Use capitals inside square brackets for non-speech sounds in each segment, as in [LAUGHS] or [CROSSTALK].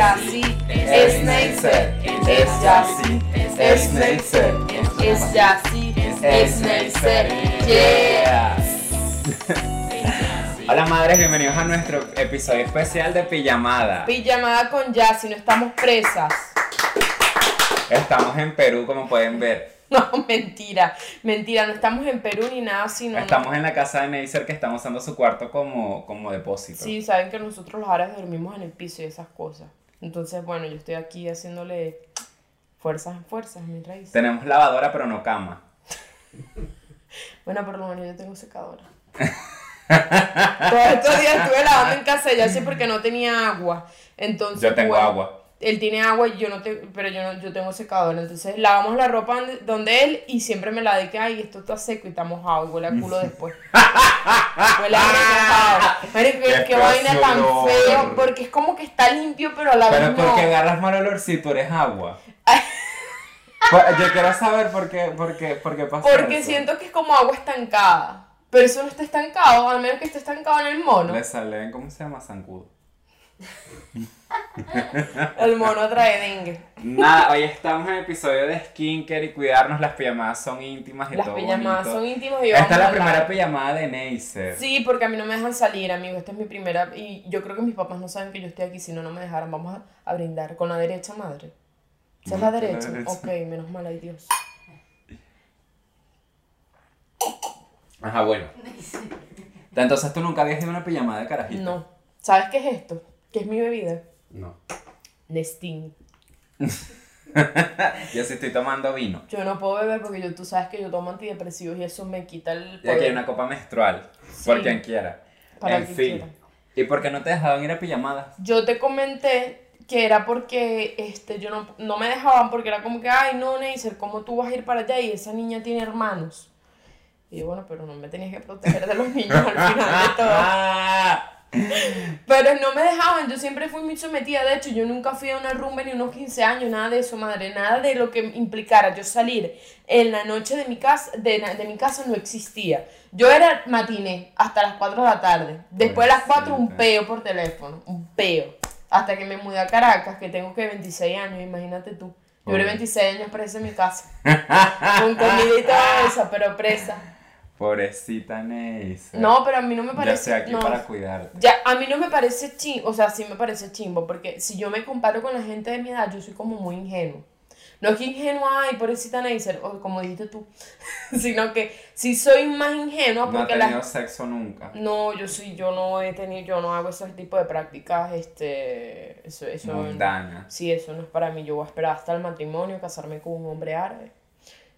Es Neisser, es Yassi, es Neisser, es Yassi, es Neisser, yeah. Hola madres, bienvenidos a nuestro episodio especial de Pijamada. Pijamada con Yassi, no estamos presas. Estamos en Perú, como pueden ver. [LAUGHS] No, mentira, mentira, no estamos en Perú ni nada, sino... Estamos en la casa de Neisser que estamos usando su cuarto como, como depósito. Sí, saben que nosotros los árabes dormimos en el piso y esas cosas. Entonces, bueno, yo estoy aquí haciéndole fuerzas en fuerzas, mi raíz. Tenemos lavadora pero no cama. [LAUGHS] Bueno, por lo menos yo tengo secadora. [LAUGHS] Todos estos días estuve lavando en casa ya sí porque no tenía agua. Entonces, Yo tengo bueno, agua. Él tiene agua y yo no te, pero yo no, yo tengo secadora. Entonces lavamos la ropa donde, él y siempre me la de que ay esto está seco y está mojado y huele a culo después. huele a. Marico, qué, Qué vaina tan feo, porque es como que está limpio, pero a la Pero vez no. porque agarras mal olor si tú eres agua. [LAUGHS] Pues, Yo quiero saber por qué, por qué, por qué pasa Porque eso. siento que es como agua estancada. Pero eso no está estancado, al menos que esté estancado en el mono. Le salen, ¿cómo se llama? Zancudo. [LAUGHS] El mono trae dengue. Nada, hoy estamos en el episodio de skincare y cuidarnos. Las pijamadas son íntimas y Las todo pijamadas bonito. son íntimas y Esta es la hablar. primera pijamada de Neisser. Sí, porque a mí no me dejan salir, amigo. Esta es mi primera. Y yo creo que mis papás no saben que yo estoy aquí, si no, no me dejaran. Vamos a, a brindar. ¿Con la derecha, madre? ¿Esa es la la derecha? derecha. Ok, menos mal, ay Dios. Ajá, bueno. Entonces tú nunca habías ido a una pijamada de carajito. No. ¿Sabes qué es esto? ¿Qué es mi bebida? No. Nestín. [LAUGHS] Yo sí estoy tomando vino. Yo no puedo beber porque yo, tú sabes que yo tomo antidepresivos y eso me quita el Y aquí poder. hay una copa menstrual. Sí. Por quien quiera. Para en quien fin. quiera. ¿Y por qué no te dejaban ir a pijamadas? Yo te comenté que era porque este, yo no, no me dejaban porque era como que, ay, no, Neisser, ¿cómo tú vas a ir para allá? Y esa niña tiene hermanos. Y yo, bueno, pero no me tenías que proteger de los niños al final de todo. [LAUGHS] [LAUGHS] Pero no me dejaban, yo siempre fui muy sometida. De hecho, yo nunca fui a una rumba ni unos 15 años, nada de eso, madre. Nada de lo que implicara yo salir en la noche de mi casa, de, de mi casa no existía. Yo era matiné hasta las 4 de la tarde. Después de las 4, un peo por teléfono. Un peo. Hasta que me mudé a Caracas, que tengo que 26 años, imagínate tú. Yo Pobre. 26 años presa en mi casa. Con todo eso, pero presa. Pobrecita Neisser. No, pero a mí no me parece. estoy aquí no. para cuidarte. Ya, a mí no me parece chimbo, o sea, sí me parece chimbo, porque si yo me comparo con la gente de mi edad, yo soy como muy ingenuo. No es que ingenua, ay, pobrecita Neisser, o como dijiste tú, [LAUGHS] sino que sí soy más ingenua No ha porque tenido la... sexo nunca. No, yo sí, yo no he tenido, yo no hago ese tipo de prácticas, este, eso, eso... Mundana. Sí, eso no es para mí, yo voy a esperar hasta el matrimonio, casarme con un hombre árabe,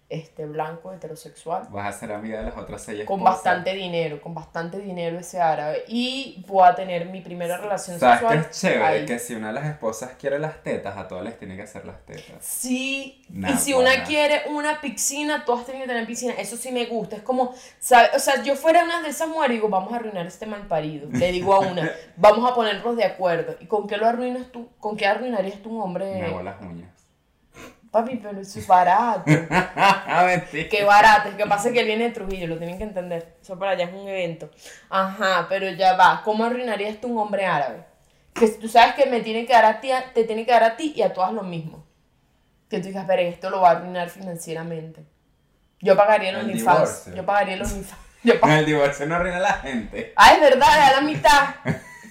este, blanco, heterosexual Vas a ser amiga de las otras seis con esposas. bastante dinero, con bastante dinero ese árabe. Y voy a tener mi primera relación ¿Sabes sexual. es chévere? ahí. Que si una de las esposas quiere las tetas, a todas les tiene que hacer las tetas. Sí, Nah, y si buena. una quiere una piscina, todas tienen que tener piscina. Eso sí me gusta. Es como, ¿sabes? O sea, yo fuera una de esas mujeres y digo, vamos a arruinar este mal parido. Le digo a una, [LAUGHS] vamos a ponernos de acuerdo. ¿Y con qué lo arruinas tú? ¿Con qué arruinarías tú un Me hombre? hago las uñas. Papi, pero eso es barato. [LAUGHS] Mentira. Qué barato, es que pasa que él viene de Trujillo, lo tienen que entender. Eso para allá es un evento. Ajá, pero ya va. ¿Cómo arruinarías tú un hombre árabe? Que tú sabes que me tiene que dar a ti, te tiene que dar a ti y a todas lo mismo. Que tú digas, pero esto lo va a arruinar financieramente. Yo pagaría El OnlyFans. Yo pagaría [LAUGHS] [LAUGHS] el OnlyFans. Pag- El divorcio no arruina a la gente. Ah, es verdad, da la mitad.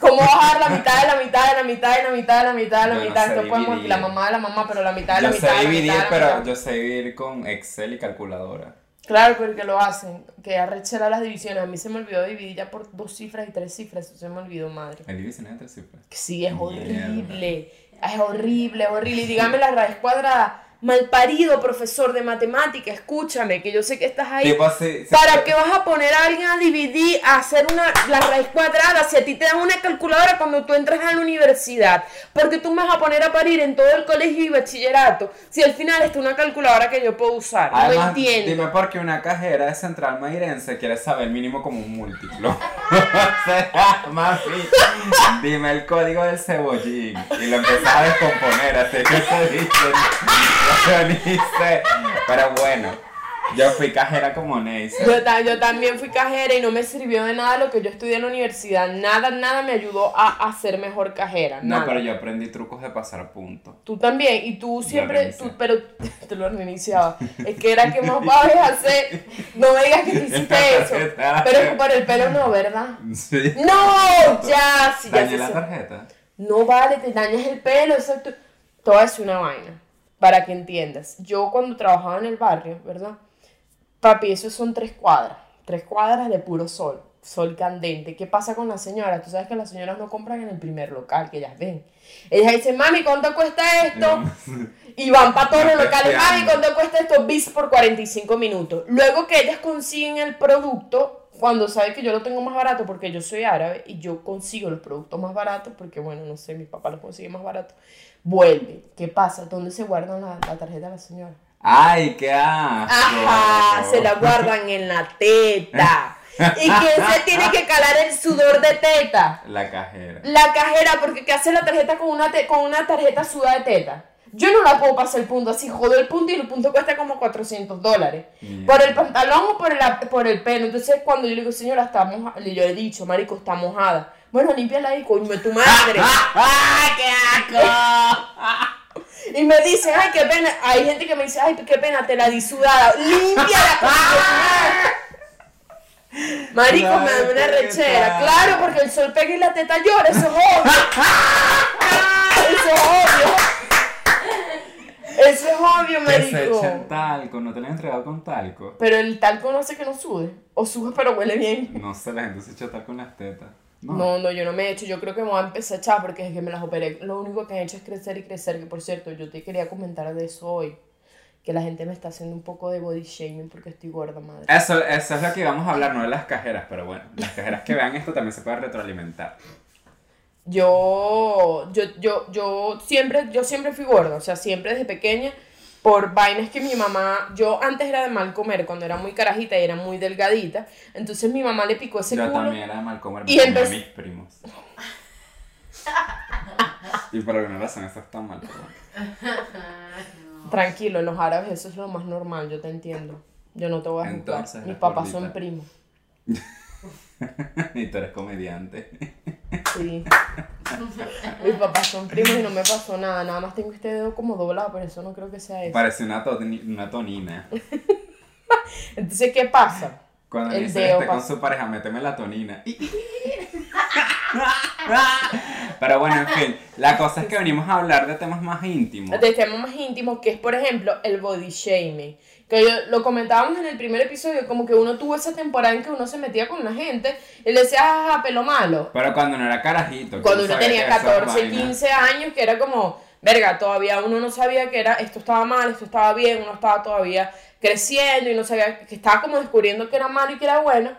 ¿Cómo bajar la mitad de la mitad de la mitad de la mitad de la mitad de la Yo no mitad? sé Esto podemos la mamá de la mamá, pero la mitad de la Yo mitad de sé la dividir, mitad de la pero mitad. yo sé dividir con Excel y calculadora. Claro, porque lo hacen, que arrechera las divisiones. A mí se me olvidó dividir ya por dos cifras y tres cifras, eso se me olvidó, madre. El división entre cifras. Sí, es Mierda. horrible, es horrible, horrible. Y dígame la raíz cuadrada, malparido profesor de matemática, escúchame, que yo sé que estás ahí. Si- ¿Para qué vas a poner a alguien a dividir, a hacer una, la raíz cuadrada si a ti te dan una calculadora cuando tú entras a la universidad? Porque tú me vas a poner a parir en todo el colegio y bachillerato si al final está una calculadora que yo puedo usar. no Además, entiendo. dime por qué una cajera de Central Mairense quiere saber mínimo como un múltiplo. [LAUGHS] mami, dime el código del cebollín y lo empiezas a descomponer, así que se dice, [LAUGHS] Pero bueno, Yo fui cajera como Neisser. Yo, ta- yo también fui cajera y no me sirvió de nada lo que yo estudié en la universidad. Nada, nada me ayudó a, a ser mejor cajera. No, nada. pero yo aprendí trucos de pasar a punto. Tú también, y tú siempre, tú, pero [LAUGHS] te lo reiniciaba. Es que era que más [LAUGHS] vas a hacer. No me digas que te hiciste eso. Pero es que por el pelo no, ¿verdad? Sí. No, ya, sí, ya Dañé la tarjeta. No vale, te dañas el pelo, exacto. Te voy a decir una vaina, para que entiendas. Yo cuando trabajaba en el barrio, ¿verdad? Papi, eso son tres cuadras. Tres cuadras de puro sol. Sol candente. ¿Qué pasa con las señoras? Tú sabes que las señoras no compran en el primer local que ellas ven. Ellas dicen, mami, ¿cuánto cuesta esto? Y van para todos los [LAUGHS] locales, mami, ¿cuánto cuesta esto? Bis por 45 minutos. Luego que ellas consiguen el producto, cuando saben que yo lo tengo más barato, porque yo soy árabe y yo consigo los productos más baratos, porque bueno, no sé, mi papá los consigue más baratos, vuelve. ¿Qué pasa? ¿Dónde se guardan la, la tarjeta de la señora? ¡Ay, qué asco! Ajá, se la guardan en la teta. ¿Y [LAUGHS] quién se tiene que calar el sudor de teta? La cajera. La cajera, porque ¿qué hace la tarjeta con una, te- con una tarjeta sudada de teta? Yo no la puedo pasar el punto así, jodo el punto y el punto cuesta como 400 dólares. Mierda. Por el pantalón o por el, por el pelo. Entonces cuando yo le digo, señora, está mojada, yo le he dicho, marico, está mojada. Bueno, límpiala ahí, coño, tu madre. [LAUGHS] ¡Ah, qué asco! [LAUGHS] Y me dice, ay, qué pena. Hay gente que me dice, ay, qué pena, te la di sudada. Límpiala, coño. [LAUGHS] Marico, me da una rechera. Claro, porque el sol pega y la teta llora, eso es obvio. Eso es obvio. Eso es obvio, Que se marico. echen talco, no te lo han entregado con talco. Pero el talco no hace que no sude. O sube, pero huele bien. No sé, la gente se echa talco en las tetas. No. No, no, yo no me he hecho. Yo creo que me voy a empezar a echar porque es que me las operé. Lo único que han hecho es crecer y crecer. Que por cierto, yo te quería comentar de eso hoy. Que la gente me está haciendo un poco de body shaming porque estoy gorda, madre. Eso, eso es lo que íbamos a hablar, no de las cajeras, pero bueno, las cajeras que vean esto también se pueden retroalimentar. Yo, yo, yo, yo siempre, yo siempre fui gorda, o sea, siempre desde pequeña, por vainas que mi mamá, yo antes era de mal comer, cuando era muy carajita y era muy delgadita, entonces mi mamá le picó ese Yo culo. también era de mal comer, Y empecé- mis primos. y por alguna razón eso está mal. Tranquilo, en los árabes eso es lo más normal, yo te entiendo. Yo no te voy a juzgar. Mis papás son primos. [LAUGHS] [LAUGHS] y tú eres comediante. Sí. [LAUGHS] Mis papás son primos y no me pasó nada. Nada más tengo este dedo como doblado, pero eso no creo que sea eso. Parece una, toni- una tonina. [LAUGHS] Entonces, ¿qué pasa? Cuando El dice este con su pareja, méteme la tonina. Pero bueno, en fin, la cosa es que venimos a hablar de temas más íntimos. de temas más íntimos, que es, por ejemplo, el body shaming. Que yo, lo comentábamos en el primer episodio, como que uno tuvo esa temporada en que uno se metía con la gente y le decía, jaja, pelo malo. Pero cuando no era carajito. Cuando no uno tenía que esas 14, vainas- 15 años, que era como, verga, todavía uno no sabía que era, esto estaba mal, esto estaba bien, uno estaba todavía creciendo y no sabía que estaba como descubriendo que era malo y que era bueno.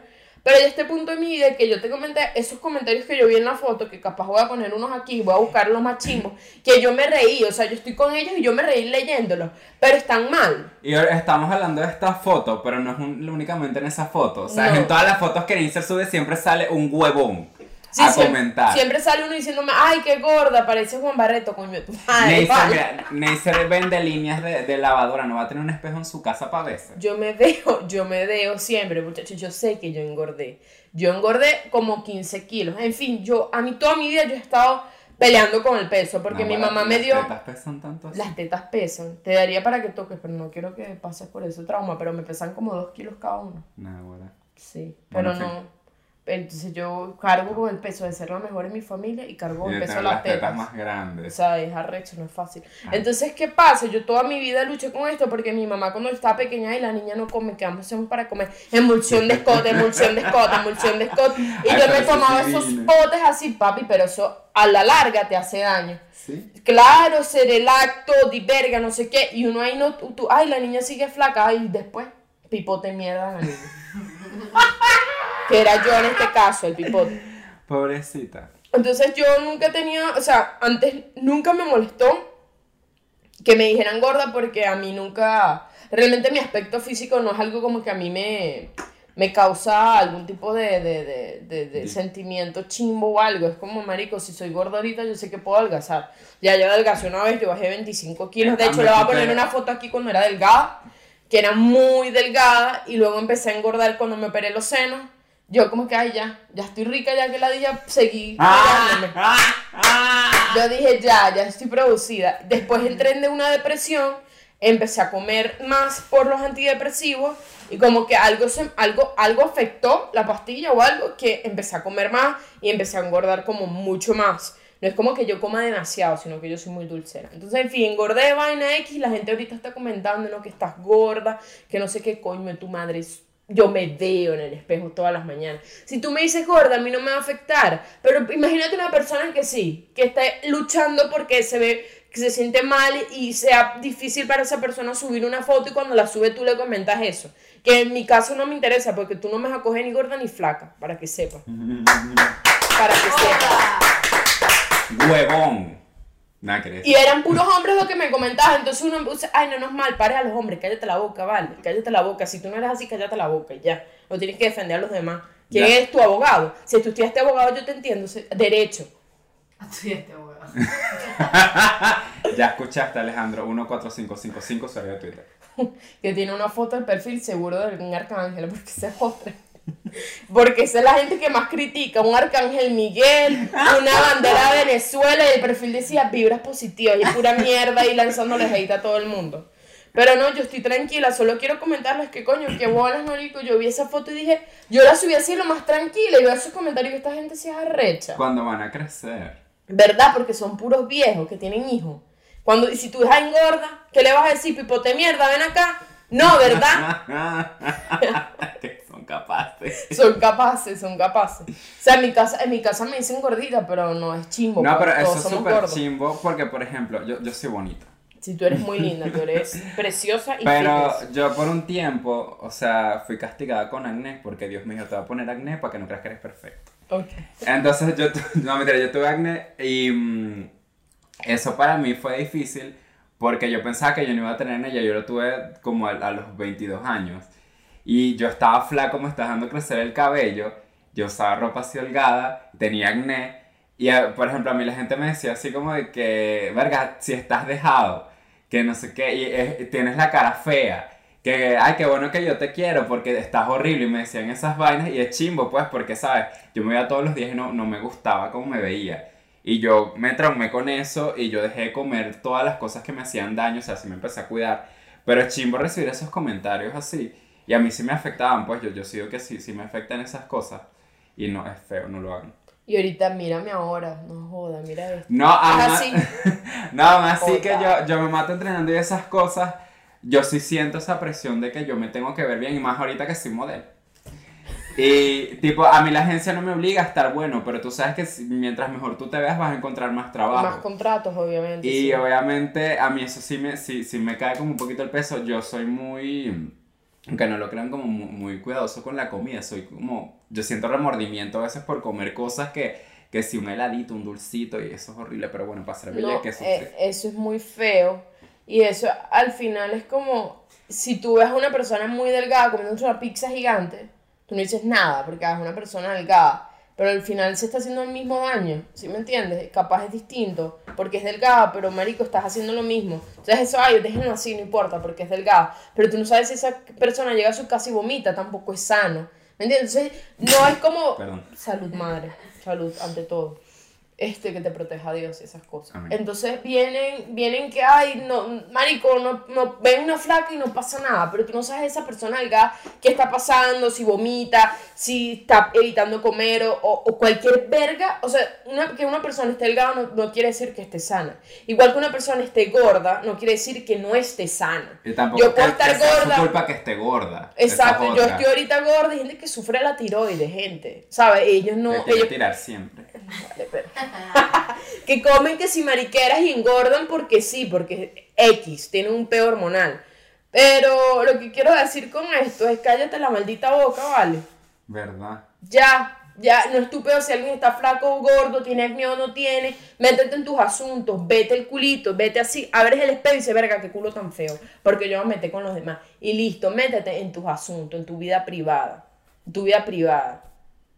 Pero ya este punto de mi vida que yo te comenté esos comentarios que yo vi en la foto, que capaz voy a poner unos aquí, voy a buscar los más chimbos, que yo me reí, o sea, yo estoy con ellos y yo me reí leyéndolos, pero están mal. Y ahora estamos hablando de esta foto, pero no es un- únicamente en esa foto. O sea, No. en todas las fotos que Nincer sube siempre sale un huevón Sí, a siempre, comentar. siempre sale uno diciéndome, ay, qué gorda, parece Juan Barreto, coño. Neisser, vale". mira, Neisser vende líneas de, de lavadora, no va a tener un espejo en su casa para verse. Yo me veo, yo me veo siempre, muchachos, yo sé que yo engordé. Yo engordé como 15 kilos. En fin, yo, a mí toda mi vida yo he estado peleando con el peso, porque No, mi mamá me las dio... tetas pesan tanto así. Las tetas pesan. Te daría para que toques, pero no quiero que pases por ese trauma, pero me pesan como 2 kilos cada uno. Nah, güey. Sí, pero no... Entonces yo cargo con el peso de ser la mejor en mi familia y cargo con el peso de las tetas. más O grandes. sea, es arrecho, no es fácil. Ah. Entonces, ¿qué pasa? Yo toda mi vida luché con esto porque mi mamá cuando estaba pequeña y la niña no come, ¿qué hacer para comer? Emulsión de escote, emulsión de escote, emulsión de escote. [LAUGHS] Y Ay, yo me tomaba es esos potes así, papi, pero eso a la larga te hace daño. ¿Sí? Claro, serelacto, diverga, no sé qué. Y uno ahí no, tú, tú- ay, la niña sigue flaca. Y después, pipote mierda a la niña. [LAUGHS] que era yo en este caso, el pipote. Pobrecita. Entonces yo nunca tenía, o sea, antes nunca me molestó que me dijeran gorda porque a mí nunca, realmente mi aspecto físico no es algo como que a mí me, me causa algún tipo de, de, de, de- Sí. sentimiento chimbo o algo. Es como, marico, si soy gorda ahorita yo sé que puedo adelgazar. Ya yo adelgacé una vez, yo bajé 25 kilos. De hecho, le voy a poner una foto aquí cuando era delgada. que era muy delgada y luego empecé a engordar cuando me operé los senos. Yo como que, ay, ya, ya estoy rica, ya que la día seguí. cuidándome. Yo dije, ya, ya estoy producida. Después entré en de una depresión, empecé a comer más por los antidepresivos y como que algo, se, algo, algo afectó la pastilla o algo que empecé a comer más y empecé a engordar como mucho más. No es como que yo coma demasiado, sino que yo soy muy dulcera. Entonces, en fin, engordé vaina X, la gente ahorita está comentando ¿no? que estás gorda, que no sé qué coño de tu madre es yo me veo en el espejo todas las mañanas. Si tú me dices gorda, a mí no me va a afectar. Pero imagínate una persona que sí, que esté luchando porque se ve que se siente mal y sea difícil para esa persona subir una foto y cuando la sube tú le comentas eso. Que en mi caso no me interesa porque tú no me vas a coger ni gorda ni flaca, para que sepa. [LAUGHS] Para que sepa. Huevón. Nada que decir. Y eran puros hombres los que me comentaban. Entonces uno dice, ay, no, no es mal, pare a los hombres, cállate la boca, vale, cállate la boca. Si tú no eres así, cállate la boca y ya. No tienes que defender a los demás. ¿Quién Ya. es tu abogado? Si tú estudiaste abogado, yo te entiendo. se- Derecho. Este abogado. [LAUGHS] Ya escuchaste, Alejandro. 14555 salió de Twitter. [LAUGHS] Que tiene una foto del perfil seguro de algún arcángel, porque esa es otra. Porque esa es la gente que más critica. Un arcángel Miguel, una bandera de Venezuela y el perfil decía vibras positivas y pura mierda y lanzándole hate a todo el mundo. Pero no, yo estoy tranquila, solo quiero comentarles que coño, que bolas, marico. Yo vi esa foto y dije, yo la subí así lo más tranquila y veo esos comentarios que esta gente se arrecha. Cuando van a crecer. ¿Verdad? Porque son puros viejos que tienen hijos. Cuando, y si tu hija engorda, ¿qué le vas a decir? Pipote mierda, ven acá. No, ¿verdad? [LAUGHS] [LAUGHS] son capaces. Son capaces, son capaces. O sea, en mi casa, en mi casa me dicen gordita, pero no es chimbo. No, pero eso es súper chimbo porque, por ejemplo, yo, yo soy bonita. Si tú eres muy linda, tú eres [LAUGHS] preciosa y Pero fitness. yo por un tiempo, o sea, fui castigada con acné porque Dios dijo, te voy a poner acné para que no creas que eres perfecto. Ok. Entonces yo, [LAUGHS] no mentira, yo tuve acné y mm, eso para mí fue difícil porque yo pensaba que yo no iba a tener acné, ya yo lo tuve como a, a los 22 años. Y yo estaba flaco, me estaba dejando crecer el cabello, yo usaba ropa así holgada, tenía acné. Y eh, por ejemplo, a mí la gente me decía así como de que, verga, si estás dejado, que no sé qué, y eh, tienes la cara fea. Que, ay, qué bueno que yo te quiero porque estás horrible y me decían esas vainas y es chimbo pues porque, ¿sabes? Yo me veía todos los días y no, no me gustaba cómo me veía. Y yo me traumé con eso y yo dejé de comer todas las cosas que me hacían daño, o sea, sí me empecé a cuidar. Pero es chimbo recibir esos comentarios así. Y a mí sí me afectaban, pues yo, yo sigo que sí, sí me afectan esas cosas. Y no, es feo, no lo hagan. Y ahorita, mírame ahora, no joda, mira esto. No, aún así. [LAUGHS] no, así que yo, yo me mato entrenando y esas cosas, yo sí siento esa presión de que yo me tengo que ver bien y más ahorita que soy modelo. Y tipo, a mí la agencia no me obliga a estar bueno, pero tú sabes que mientras mejor tú te veas vas a encontrar más trabajo. Más contratos, obviamente. Y sí. obviamente a mí eso sí me, sí, sí me cae como un poquito el peso. Yo soy muy, aunque no lo crean, como muy, muy cuidadoso con la comida. Soy como, yo siento remordimiento a veces por comer cosas que, que si un heladito, un dulcito, y eso es horrible, pero bueno, para ser bella No, que sufrir. eh, eso es muy feo. Y eso al final es como si tú ves a una persona muy delgada comiendo una pizza gigante, tú no dices nada porque es una persona delgada. Pero al final se está haciendo el mismo daño, ¿sí me entiendes? Capaz es distinto, porque es delgada, pero marico, estás haciendo lo mismo. Entonces eso, ay, déjenlo así, no importa, porque es delgada. Pero tú no sabes si esa persona llega a su casa y vomita, tampoco es sano. ¿Me entiendes? Entonces, no es como... Perdón. Salud, madre. Salud, ante todo. Este, que te proteja Dios y esas cosas. Amén. Entonces vienen, vienen que, ay, no, marico, no, no, ven una flaca y no pasa nada, pero tú no sabes esa persona delgada qué está pasando, si vomita, si está evitando comer o, o- cualquier verga. O sea, una- que una persona esté delgada no, no quiere decir que esté sana. Igual que una persona esté gorda no quiere decir que no esté sana. Y tampoco yo puedo estar gorda. su culpa que esté gorda. Es Exacto, yo estoy ahorita gorda, hay gente que sufre la tiroides, gente, ¿sabes? Ellos no, ellos tirar siempre. [LAUGHS] Vale, pero- [LAUGHS] que comen que si mariqueras y engordan porque sí, porque X, tienen un peo hormonal. Pero lo que quiero decir con esto es cállate la maldita boca, ¿vale? ¿Verdad? Ya, ya, no es tu peo si alguien está flaco o gordo, tiene acné o no tiene, métete en tus asuntos, vete el culito, vete así, abres el espejo y dices, verga, qué culo tan feo, porque yo me metí con los demás. Y listo, métete en tus asuntos, en tu vida privada, en tu vida privada.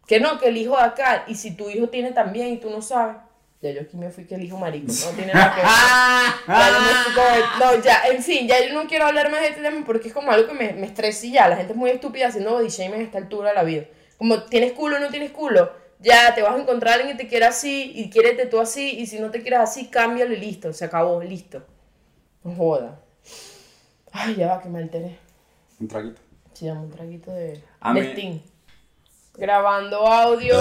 Que no, que el hijo de acá, y si tu hijo tiene también y tú no sabes, Ya yo aquí me fui que el hijo marico, no tiene nada que ver. [LAUGHS] Ya yo me fui con- no, ya, en fin, ya yo no quiero hablar más de este tema porque es como algo que me, me estresa y ya. La gente es muy estúpida haciendo body shaming a esta altura de la vida. Como tienes culo o no tienes culo, ya te vas a encontrar a alguien que te quiera así y quiérete tú así y si no te quieres así, cámbialo y listo, se acabó, listo. No joda. Ay, ya va, que me alteré. Un traguito. Sí, dame un traguito de, A de mí- Sting. Grabando audio.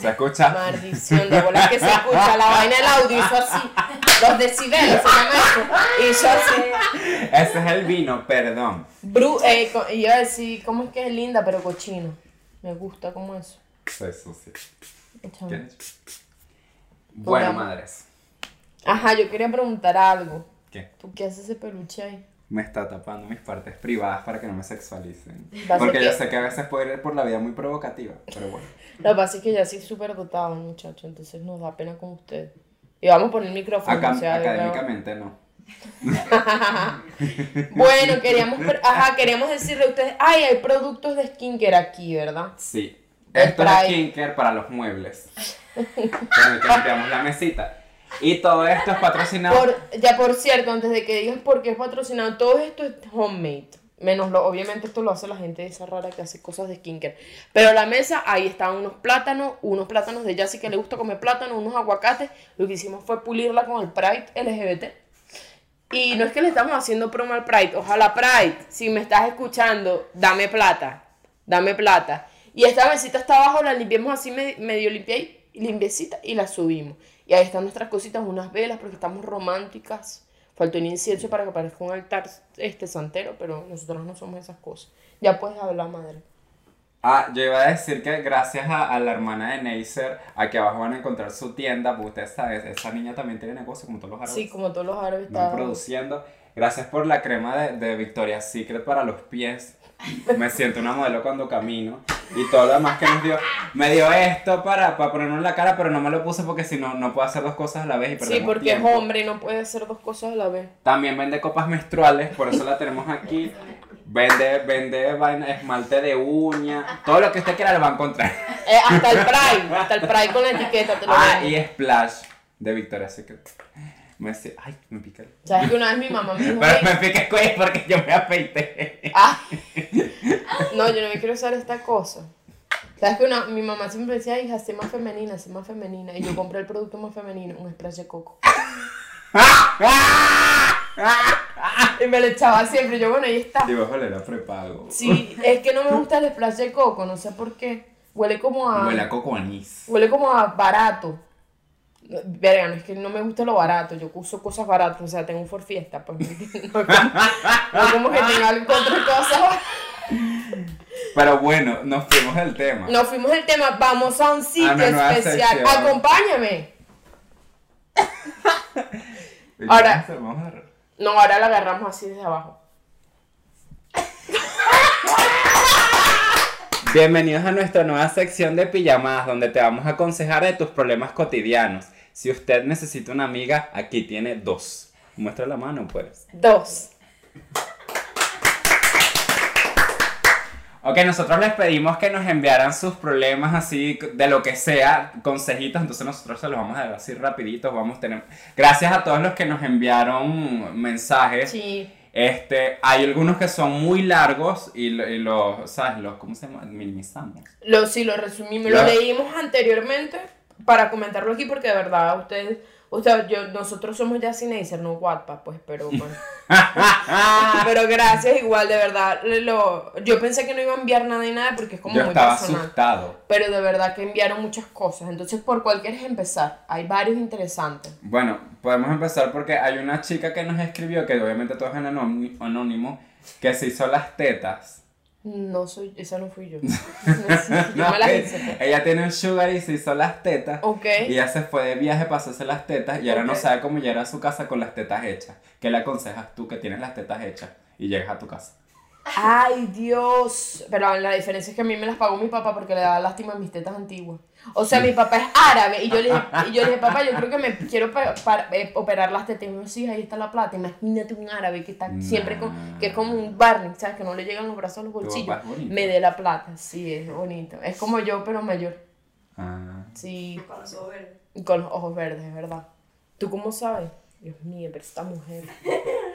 ¿Se escucha? Maldición, de bolas que se escucha la vaina del audio, hizo así. Los decibeles se llama eso. Hizo así. Ese es el vino, perdón. Bru, eh, co- y iba a decir, ¿cómo es que es linda pero cochino? Me gusta como eso. Eso sí. Bueno, Pongamos. madres. Ajá, yo quería preguntar algo. ¿Qué? ¿Tú qué haces ese peluche ahí? Me está tapando mis partes privadas para que no me sexualicen. Porque yo sé que a veces puedo ir por la vida muy provocativa, pero bueno. Lo que pasa es que ya sí súper dotado, muchacho, entonces nos da pena con usted. Y vamos a poner el micrófono. Acá, o sea, académicamente no. [LAUGHS] Bueno, queríamos, ajá, queríamos decirle a ustedes, ay, hay productos de skincare aquí, ¿verdad? Sí. Esto es skincare para los muebles. Que limpiamos la mesita. Y todo esto es patrocinado. Por, ya por cierto, antes de que digas por qué es patrocinado, todo esto es homemade. Menos lo, obviamente esto lo hace la gente esa rara que hace cosas de skincare. Pero la mesa, ahí están unos plátanos, unos plátanos de Yassi que le gusta comer plátano, unos aguacates. Lo que hicimos fue pulirla con el Pride LGBT. Y no es que le estamos haciendo promo al Pride. Ojalá Pride, si me estás escuchando, dame plata. Dame plata. Y esta mesita está abajo, la limpiamos así me- medio limpia limpiecita y la subimos. Y ahí están nuestras cositas, unas velas, porque estamos románticas. Faltó un incienso para que parezca un altar este santero, pero nosotros no somos esas cosas. Ya puedes hablar, madre. Ah, yo iba a decir que gracias a, a la hermana de Neisser, aquí abajo van a encontrar su tienda, porque ustedes saben, esa niña también tiene negocio como todos los árabes. Sí, como todos los árabes Van está... produciendo. Gracias por la crema de, de Victoria's Secret para los pies. Me siento una modelo cuando camino. Y todo lo demás que nos dio. Me dio esto para, para ponernos en la cara, pero no me lo puse porque si no, no puedo hacer dos cosas a la vez y Sí, porque tiempo. es hombre y no puede hacer dos cosas a la vez. También vende copas menstruales, por eso la tenemos aquí. Vende, vende vaina, esmalte de uña. Todo lo que usted quiera lo va a encontrar. Eh, hasta el Pride, hasta el Pride con la etiqueta te lo Ah, y Splash de Victoria's Secret. Me decía, ay, me pica el... ¿Sabes que una vez mi mamá me dijo, Pero "Ey, me pica el cuello porque yo me afeité. Ah, no, yo no me quiero usar esta cosa. ¿Sabes que una, mi mamá siempre decía, hija, sé más femenina, sé más femenina? Y yo compré el producto más femenino, un splash de coco. y me lo echaba siempre. Yo, bueno, ahí está. Y vos oler a prepago. Sí, es que no me gusta el splash de coco, no sé por qué. Huele como a. Huele a coco anís. Huele como a barato. Verga, no es que no me gusta lo barato, yo uso cosas baratas, o sea, tengo un for fiesta, pues [LAUGHS] no como, no como que tenga algo contra cosas. Pero bueno, nos fuimos del tema. Nos fuimos del tema, vamos a un sitio nueva especial. sección. Acompáñame. [LAUGHS] Ahora- No, ahora la agarramos así desde abajo. Bienvenidos a nuestra nueva sección de pijamadas donde te vamos a aconsejar de tus problemas cotidianos. Si usted necesita una amiga, aquí tiene dos. Muestra la mano, pues. Dos. Ok, nosotros les pedimos que nos enviaran sus problemas así, de lo que sea, consejitos, entonces nosotros se los vamos a dar así rapiditos, vamos a tener... Gracias a todos los que nos enviaron mensajes. Sí. Este, hay algunos que son muy largos y, y los, ¿sabes? Los, ¿cómo se llama? Minimizamos. Lo, sí, lo resumimos. Lo leímos anteriormente para comentarlo aquí porque de verdad ustedes, usted, yo, nosotros somos ya Cineaser, no Wattpad, pues, pero [LAUGHS] bueno. pero gracias igual, de verdad. Lo, yo pensé que no iba a enviar nada y nada porque es como Yo muy estaba personal. asustado. Pero de verdad que enviaron muchas cosas. Entonces, ¿por cuál quieres empezar? Hay varios interesantes. Bueno, podemos empezar porque hay una chica que nos escribió, que obviamente todo es en anónimo, que se hizo las tetas. No soy, esa no fui yo. [LAUGHS] No yo me las hice. ella tiene un sugar y se hizo las tetas. Ok. Y ella se fue de viaje para hacerse las tetas y ahora no sabe cómo llegar a su casa con las tetas hechas. ¿Qué le aconsejas tú que tienes las tetas hechas y llegas a tu casa? Ay, Dios. Pero la diferencia es que a mí me las pagó mi papá porque le daba lástima a mis tetas antiguas. O sea, mi papá es árabe y yo le dije, y yo le dije papá, yo creo que me quiero eh, operar las tetas. Y me dijo, sí, ahí está la plata. Imagínate un árabe que está siempre con, que es como un Barney, ¿sabes? Que no le llegan los brazos a los bolsillos. Me dé la plata. Sí, es bonito. Es como yo, pero mayor. Ah. Sí. Con los ojos verdes. Con los ojos verdes, es verdad. ¿Tú cómo sabes? Dios mío, pero esta mujer.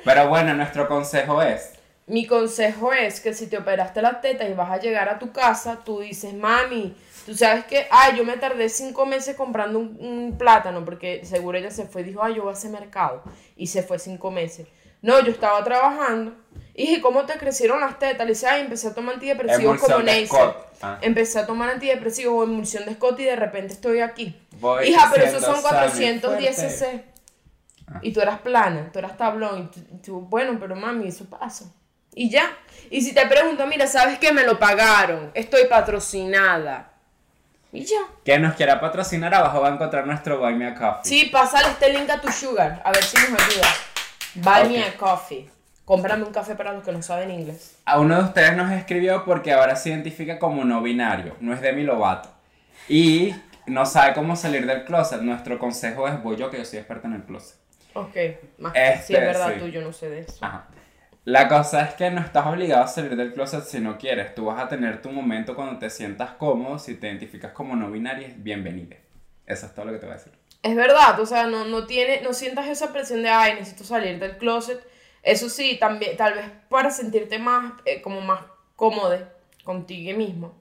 Pero bueno, nuestro consejo es, Mi consejo es que si te operaste la teta y vas a llegar a tu casa, tú dices, mami, tú sabes que, ay, yo me tardé cinco meses comprando un, un plátano, porque seguro ella se fue y dijo, ay, yo voy a hacer mercado. Y se fue cinco meses. No, yo estaba trabajando. Y dije, ¿cómo te crecieron las tetas? Le dice, ay, empecé a tomar antidepresivos como Emulsión Neisser. Ah. Empecé a tomar antidepresivos o emulsión de Scott y de repente estoy aquí. Voy Hija, pero esos son sano y 410 fuerte. cc. Ah. Y tú eras plana, tú eras tablón. Y tú, tú, bueno, pero mami, eso pasa. Y ya. Y si te pregunto, mira, ¿sabes qué? Me lo pagaron. Estoy patrocinada. Y ya. quien nos quiera patrocinar abajo va a encontrar nuestro Buy Me a Coffee. Sí, pásale este link a tu sugar. A ver si nos ayuda. Buy me a coffee. Cómprame un café para los que no saben inglés. A uno de ustedes nos escribió porque ahora se identifica como no binario, no es Demi Lovato. Y no sabe cómo salir del closet. Nuestro consejo es, voy yo que yo soy experta en el closet. Ok. Más Este, si es verdad, sí. tú, yo no sé de eso. Ajá. La cosa es que no estás obligado a salir del closet si no quieres. Tú vas a tener tu momento cuando te sientas cómodo. Si te identificas como no binario, bienvenida. Eso es todo lo que te voy a decir. Es verdad, o sea, no, no, tiene, no sientas esa presión de, ay, necesito salir del closet. Eso sí, también, tal vez para sentirte más, eh, como más cómodo contigo mismo.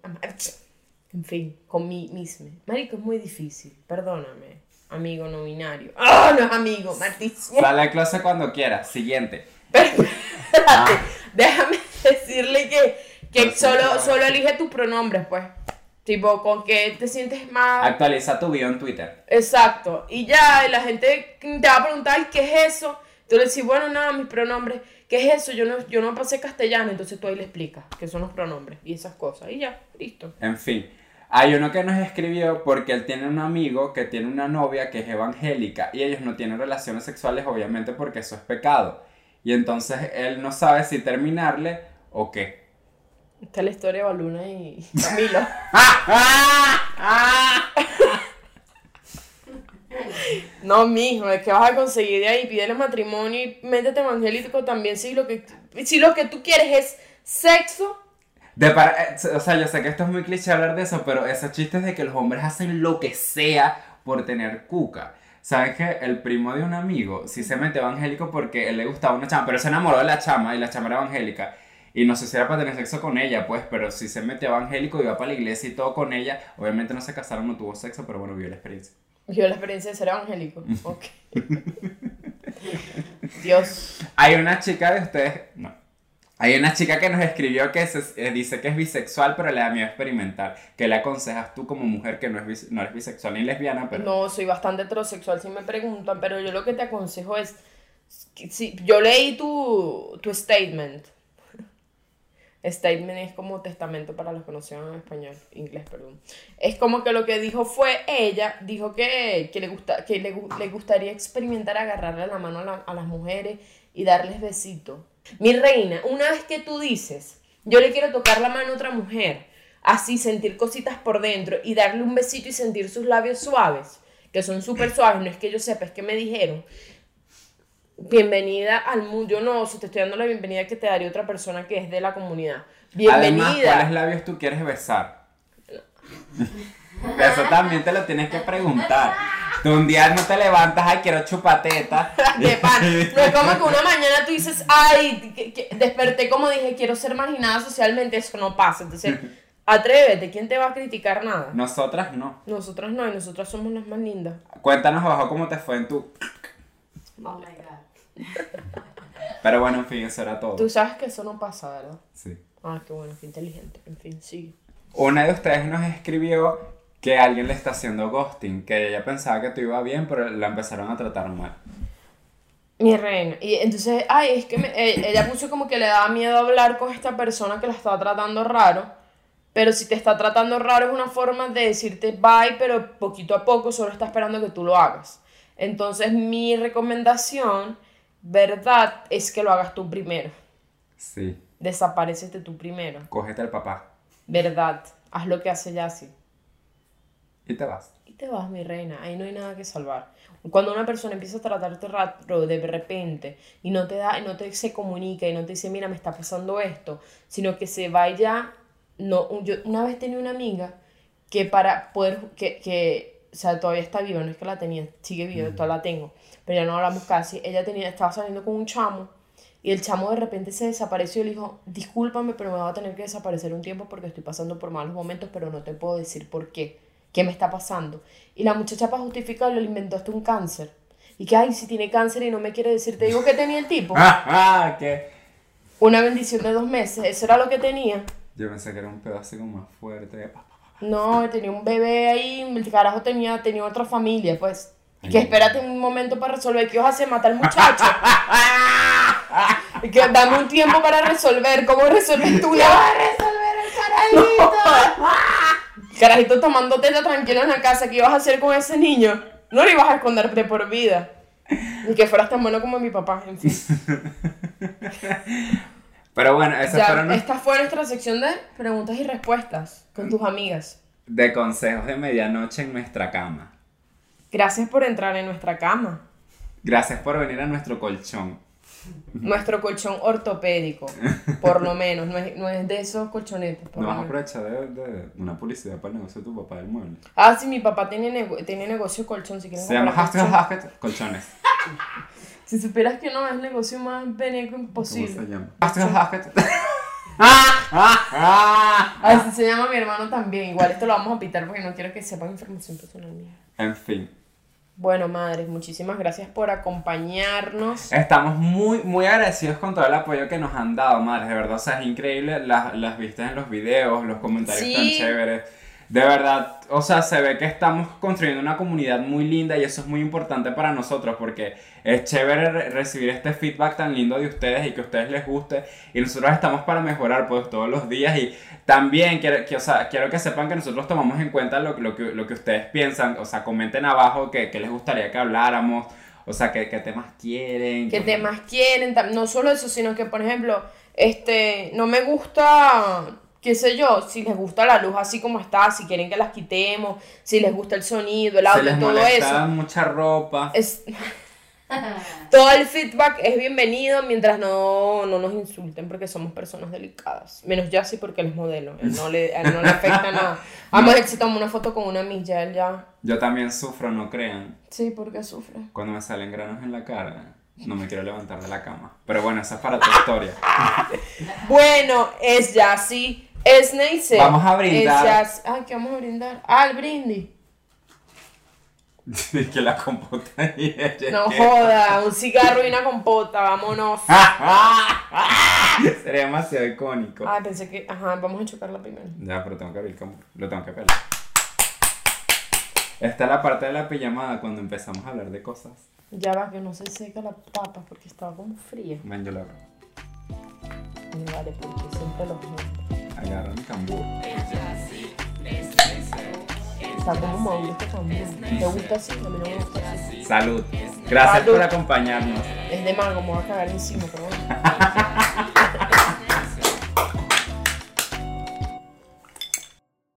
En fin, con mí mismo. Marico, es muy difícil, perdóname, amigo no binario. ¡Ah, no es amigo, maldición! Sale del closet cuando quieras. Siguiente. [LAUGHS] Espérate, Ah. déjame [LAUGHS] decirle que, que solo, solo elige tus pronombres, pues. Tipo, con que te sientes más... Actualiza tu bio en Twitter. Exacto. Y ya, y la gente te va a preguntar, ¿qué es eso? Tú le dices, bueno, nada, mis pronombres. ¿Qué es eso? Yo no, yo no pasé castellano, entonces tú ahí le explicas qué son los pronombres y esas cosas. Y ya, listo. En fin. Hay uno que nos escribió porque él tiene un amigo que tiene una novia que es evangélica y ellos no tienen relaciones sexuales obviamente porque eso es pecado. Y entonces él no sabe si terminarle o qué. Esta es la historia de Baluna y Camilo. [LAUGHS] no, mijo, es que vas a conseguir de ahí, pídele matrimonio y métete evangélico también. Si lo que, si lo que tú quieres es sexo, De para- eh, o sea, yo sé que esto es muy cliché hablar de eso, pero esos chistes de que los hombres hacen lo que sea por tener cuca. ¿Sabes que El primo de un amigo sí se mete evangélico porque él le gustaba una chama, pero se enamoró de la chama y la chama era evangélica. Y no sé si era para tener sexo con ella, pues, pero sí se metió evangélico, iba para la iglesia y todo con ella. Obviamente no se casaron, no tuvo sexo, pero bueno, vivió la experiencia. yo la experiencia de ser evangélico. [LAUGHS] Ok. Dios. Hay una chica de ustedes, no. Hay una chica que nos escribió que eh, dice que es bisexual, pero le da miedo experimentar. ¿Qué le aconsejas tú como mujer que no, es no eres bisexual ni lesbiana, pero... No, soy bastante heterosexual si me preguntan, pero yo lo que te aconsejo es, si, yo leí tu, tu statement. [LAUGHS] Statement es como testamento para los que no sepan español, inglés, perdón. Es como que lo que dijo fue ella, dijo que, que, le, gusta, que le, le gustaría experimentar agarrarle la mano a, la- a las mujeres y darles besitos. Mi reina, una vez que tú dices, yo le quiero tocar la mano a otra mujer, así sentir cositas por dentro y darle un besito y sentir sus labios suaves, que son súper suaves, no es que yo sepa, es que me dijeron. Bienvenida al mundo. Yo no, si te estoy dando la bienvenida que te daría otra persona que es de la comunidad. Además, Bienvenida. ¿cuáles labios tú quieres besar? Eso también te lo tienes que preguntar. Tú un día no te levantas, ay, quiero chupateta. [LAUGHS] De pan. [LAUGHS] No es como que una mañana tú dices, ay, que- que desperté como dije, quiero ser marginada socialmente, eso no pasa. Entonces, [LAUGHS] atrévete, ¿quién te va a criticar nada? Nosotras no. Nosotras no, y nosotras somos las más lindas. Cuéntanos abajo cómo te fue en tu... Oh my god. Pero bueno, en fin, eso era todo. Tú sabes que eso no pasa, ¿verdad? Sí. Ah, qué bueno, qué inteligente. En fin, sigue. Una de ustedes nos escribió que alguien le está haciendo ghosting, que ella pensaba que tú iba bien, pero la empezaron a tratar mal. Mi reina. Y entonces, ay, es que me- eh, ella puso como que le daba miedo hablar con esta persona que la estaba tratando raro. Pero si te está tratando raro es una forma de decirte bye, pero poquito a poco solo está esperando que tú lo hagas. Entonces mi recomendación, verdad, es que lo hagas tú primero. Sí. Desaparecete tú primero. Cógete al papá Verdad. Haz lo que hace Yassi. Y te vas. Y te vas, mi reina. Ahí no hay nada que salvar. Cuando una persona empieza a tratarte raro de repente y no te da, y no te se comunica y no te dice, mira, me está pasando esto, sino que se vaya. No, yo una vez tenía una amiga que para poder, que, que o sea, todavía está viva, no es que la tenía, sigue viva, todavía la tengo, pero ya no hablamos casi. Ella tenía, estaba saliendo con un chamo y el chamo de repente se desapareció y le dijo, discúlpame, pero me va a tener que desaparecer un tiempo porque estoy pasando por malos momentos, pero no te puedo decir por qué, qué me está pasando. Y la muchacha para justificarlo le inventó hasta un cáncer. Y que, ay, si tiene cáncer y no me quiere decir, te digo que tenía el tipo. [LAUGHS] Ah, ah, ¿qué? Una bendición de dos meses, eso era lo que tenía. Yo pensé que era un como más fuerte. No, tenía un bebé ahí, el carajo tenía, tenía otra familia, pues. Y que espérate un momento para resolver, ¿qué vas a hacer? ¿Matar al muchacho? [LAUGHS] y que dame un tiempo para resolver, ¿cómo resuelves tú? Ya vas a resolver el carajito. [LAUGHS] Carajito tomando teta tranquilo en la casa, ¿qué ibas a hacer con ese niño? No lo ibas a esconder de por vida. Ni que fueras tan bueno como mi papá, en fin. [LAUGHS] Pero bueno, esas Ya, fueron esta fue nuestra sección de preguntas y respuestas con tus amigas. de consejos de medianoche en nuestra cama. Gracias por entrar en nuestra cama. Gracias por venir a nuestro colchón. Nuestro colchón ortopédico, por lo menos, no es, no es de esos colchonetes. por No vamos a aprovechar de, de una publicidad para el negocio de tu papá del mueble. Ah, sí, mi papá tiene, nego- tiene negocio colchón, si quieren Se llama Haskell. Haskell Colchones. [LAUGHS] Si supieras que no, es el negocio más beneco ¿Cómo imposible. se llama? Haskell Haskell. Ah, Así se llama mi hermano también. Igual esto lo vamos a pitar porque no quiero que sepan información personal mía. En fin. Bueno, madres, muchísimas gracias por acompañarnos. Estamos muy, muy agradecidos con todo el apoyo que nos han dado, madres. De verdad, o sea, es increíble las, las vistas en los videos, los comentarios Sí. tan chéveres. De verdad, o sea, se ve que estamos construyendo una comunidad muy linda y eso es muy importante para nosotros porque es chévere re- recibir este feedback tan lindo de ustedes y que a ustedes les guste. Y nosotros estamos para mejorar pues todos los días y también quiero que, o sea, quiero que sepan que nosotros tomamos en cuenta lo, lo que, lo que ustedes piensan. O sea, comenten abajo que, que les gustaría que habláramos. O sea, qué, temas quieren. qué temas quieren, no solo eso, sino que, por ejemplo, este, no me gusta, qué sé yo, si les gusta la luz así como está, si quieren que las quitemos, si les gusta el sonido, el Se audio, les todo eso. mucha ropa. Es, [LAUGHS] todo el feedback es bienvenido mientras no, no nos insulten porque somos personas delicadas. Menos ya sí porque él es modelo, él no le, a él no le afecta [LAUGHS] nada. Además, él se tomó una foto con una milla, él ya... Yo también sufro, no crean. Sí, porque sufre. Cuando me salen granos en la cara, no me quiero levantar de la cama. Pero bueno, esa es para tu historia. [LAUGHS] Bueno, es ya sí. Neisser. Vamos a brindar. Es ya, ay, ¿qué vamos a brindar? Ah, el brindis. [LAUGHS] Que la compota [LAUGHS] y ella- No joda, un cigarro y una compota, vámonos. [LAUGHS] Sería demasiado icónico. Ay, pensé que, ajá, vamos a chocarla primero. Ya, pero tengo que abrir cambur. Lo tengo que pelar. Esta es la parte de la pijamada cuando empezamos a hablar de cosas. Ya va, que no se seca la papa porque estaba como fría. Ven, yo la abro. Vale, porque siempre los meto. Agarra mi cambur. Está como este cambur. ¿Te gusta así? A mí no me gusta así. Salud. Gracias Salud. por acompañarnos. Es de mango, me voy a cagar encima, pero bueno. [LAUGHS]